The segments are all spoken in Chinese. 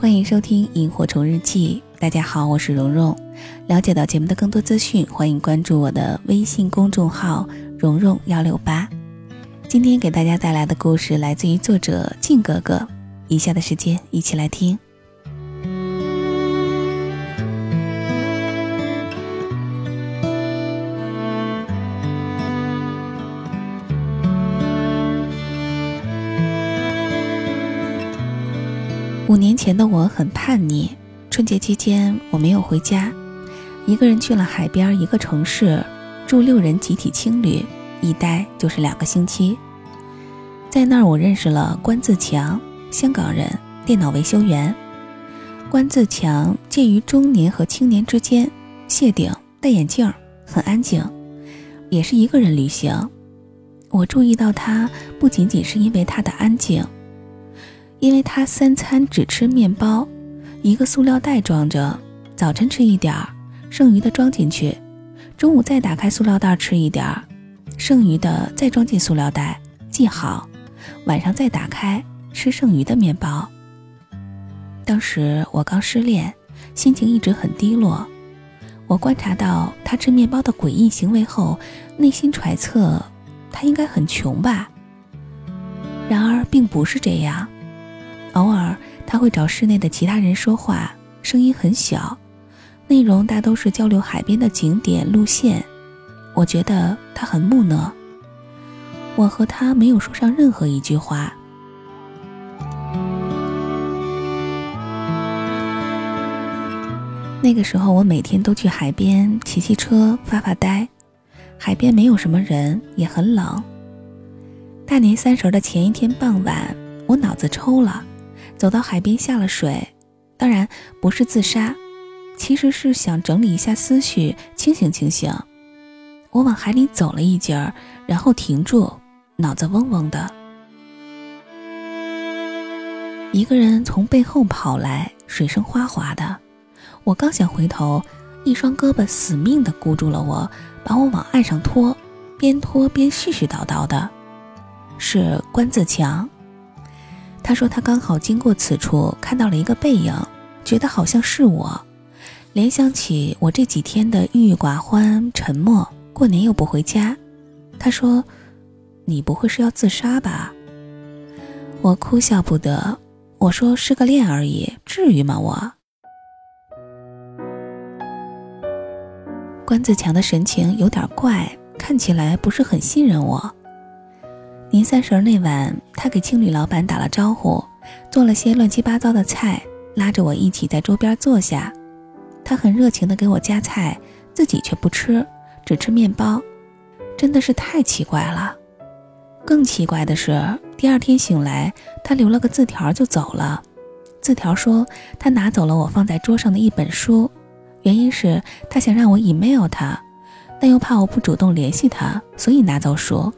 欢迎收听《萤火虫日记》。大家好，我是蓉蓉。了解到节目的更多资讯，欢迎关注我的微信公众号“蓉蓉幺六八”。今天给大家带来的故事来自于作者静哥哥。以下的时间，一起来听。年前的我很叛逆，春节期间我没有回家，一个人去了海边一个城市，住六人集体青旅，一待就是两个星期。在那儿，我认识了关自强，香港人，电脑维修员。关自强介于中年和青年之间，谢顶，戴眼镜，很安静，也是一个人旅行。我注意到他，不仅仅是因为他的安静。因为他三餐只吃面包，一个塑料袋装着，早晨吃一点儿，剩余的装进去，中午再打开塑料袋吃一点儿，剩余的再装进塑料袋系好，晚上再打开吃剩余的面包。当时我刚失恋，心情一直很低落，我观察到他吃面包的诡异行为后，内心揣测他应该很穷吧。然而并不是这样。偶尔他会找室内的其他人说话，声音很小，内容大都是交流海边的景点路线。我觉得他很木讷。我和他没有说上任何一句话。那个时候我每天都去海边骑骑车发发呆，海边没有什么人，也很冷。大年三十的前一天傍晚，我脑子抽了。走到海边下了水，当然不是自杀，其实是想整理一下思绪，清醒清醒。我往海里走了一截儿，然后停住，脑子嗡嗡的。一个人从背后跑来，水声哗哗的。我刚想回头，一双胳膊死命的箍住了我，把我往岸上拖，边拖边絮絮叨叨的，是关自强。他说他刚好经过此处，看到了一个背影，觉得好像是我，联想起我这几天的郁郁寡欢、沉默，过年又不回家。他说：“你不会是要自杀吧？”我哭笑不得。我说：“失个恋而已，至于吗？”我。关自强的神情有点怪，看起来不是很信任我。年三十那晚，他给青旅老板打了招呼，做了些乱七八糟的菜，拉着我一起在桌边坐下。他很热情地给我夹菜，自己却不吃，只吃面包，真的是太奇怪了。更奇怪的是，第二天醒来，他留了个字条就走了。字条说他拿走了我放在桌上的一本书，原因是他想让我 email 他，但又怕我不主动联系他，所以拿走书。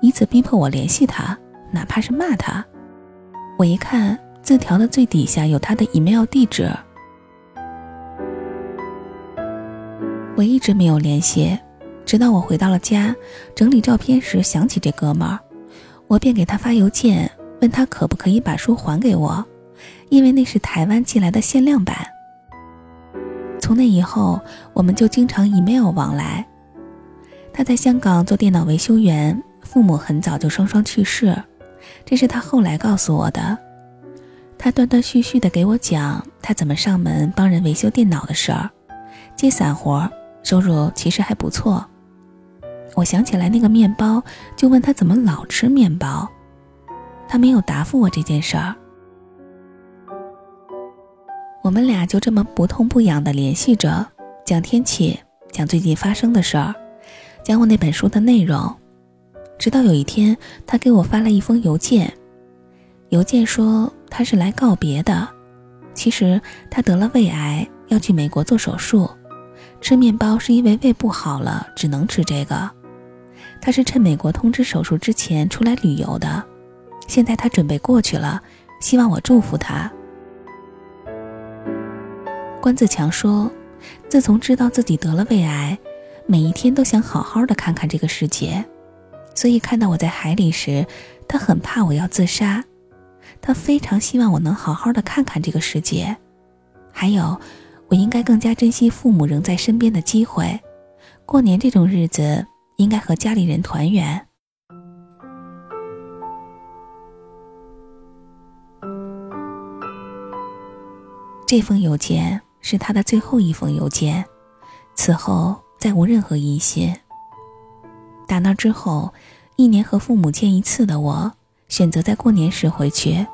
以此逼迫我联系他，哪怕是骂他。我一看字条的最底下有他的 email 地址，我一直没有联系，直到我回到了家，整理照片时想起这哥们儿，我便给他发邮件，问他可不可以把书还给我，因为那是台湾寄来的限量版。从那以后，我们就经常 email 往来。他在香港做电脑维修员。父母很早就双双去世，这是他后来告诉我的。他断断续续地给我讲他怎么上门帮人维修电脑的事儿，接散活，收入其实还不错。我想起来那个面包，就问他怎么老吃面包，他没有答复我这件事儿。我们俩就这么不痛不痒地联系着，讲天气，讲最近发生的事儿，讲我那本书的内容。直到有一天，他给我发了一封邮件，邮件说他是来告别的。其实他得了胃癌，要去美国做手术，吃面包是因为胃不好了，只能吃这个。他是趁美国通知手术之前出来旅游的，现在他准备过去了，希望我祝福他。关自强说，自从知道自己得了胃癌，每一天都想好好的看看这个世界。所以看到我在海里时，他很怕我要自杀。他非常希望我能好好的看看这个世界，还有，我应该更加珍惜父母仍在身边的机会。过年这种日子，应该和家里人团圆。这封邮件是他的最后一封邮件，此后再无任何音信。打那之后，一年和父母见一次的我，选择在过年时回去。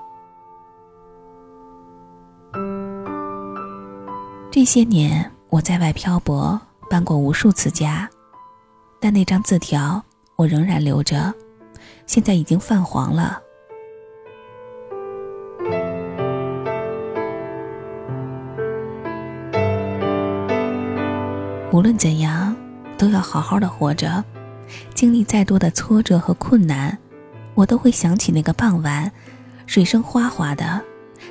这些年我在外漂泊，搬过无数次家，但那张字条我仍然留着，现在已经泛黄了。无论怎样，都要好好的活着。经历再多的挫折和困难，我都会想起那个傍晚，水声哗哗的，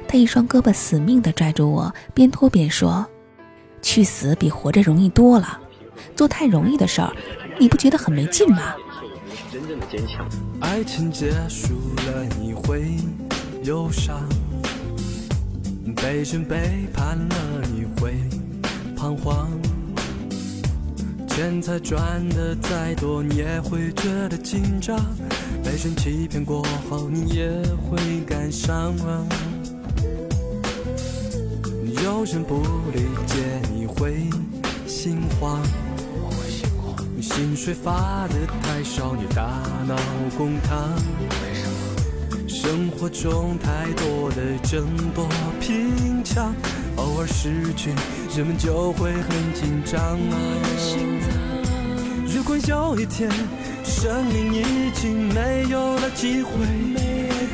他一双胳膊死命的拽住我，边拖边说：“去死比活着容易多了，做太容易的事儿，你不觉得很没劲吗？”。爱情结束了，你会忧伤；被人背叛了，你会钱财赚的再多，你也会觉得紧张；被人欺骗过后，你也会感伤。有人不理解，你会心慌。薪水发的太少，你大脑公堂。生活中太多的争夺拼抢，偶尔失去，人们就会很紧张。如果有一天，生命已经没有了机会，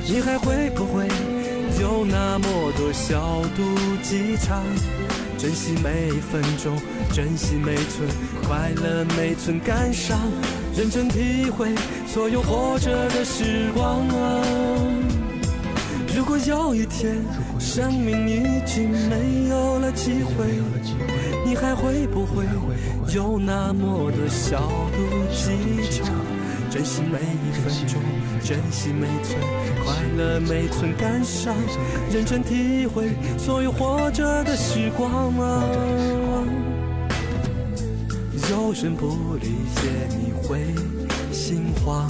你还会不会有那么多小肚鸡肠？珍惜每一分钟，珍惜每寸快乐，每寸感伤，认真体会所有活着的时光！如果有一天，生命已经没有了机会。你还会不会有那么多小肚鸡肠？珍惜每一分钟，珍惜每寸快乐，每寸感伤，认真体会所有活着的时光啊！有人不理解，你会心慌。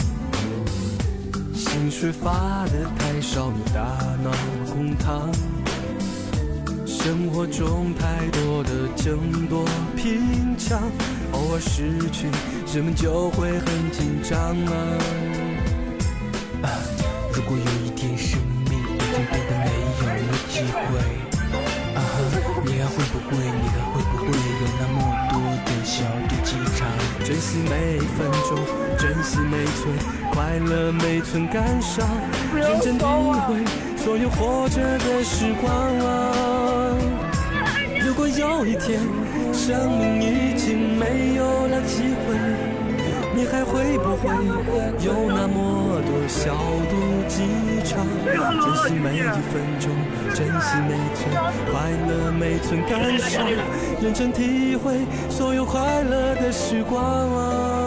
薪水发的太少，你大脑空堂。生活中太多的争夺拼抢，偶尔失去，人们就会很紧张啊。如果有一天生命已经变得没有了机会，啊哈，你还会不会，你还会不会有那么多的小肚鸡肠？珍惜每分钟，珍惜每寸快乐，每寸感伤，认真体会所有活着的时光。如果有一天，生命已经没有了机会，你还会不会有那么多小肚鸡肠？珍惜每一分钟，珍惜每寸快乐，每寸感伤，认真体会所有快乐的时光！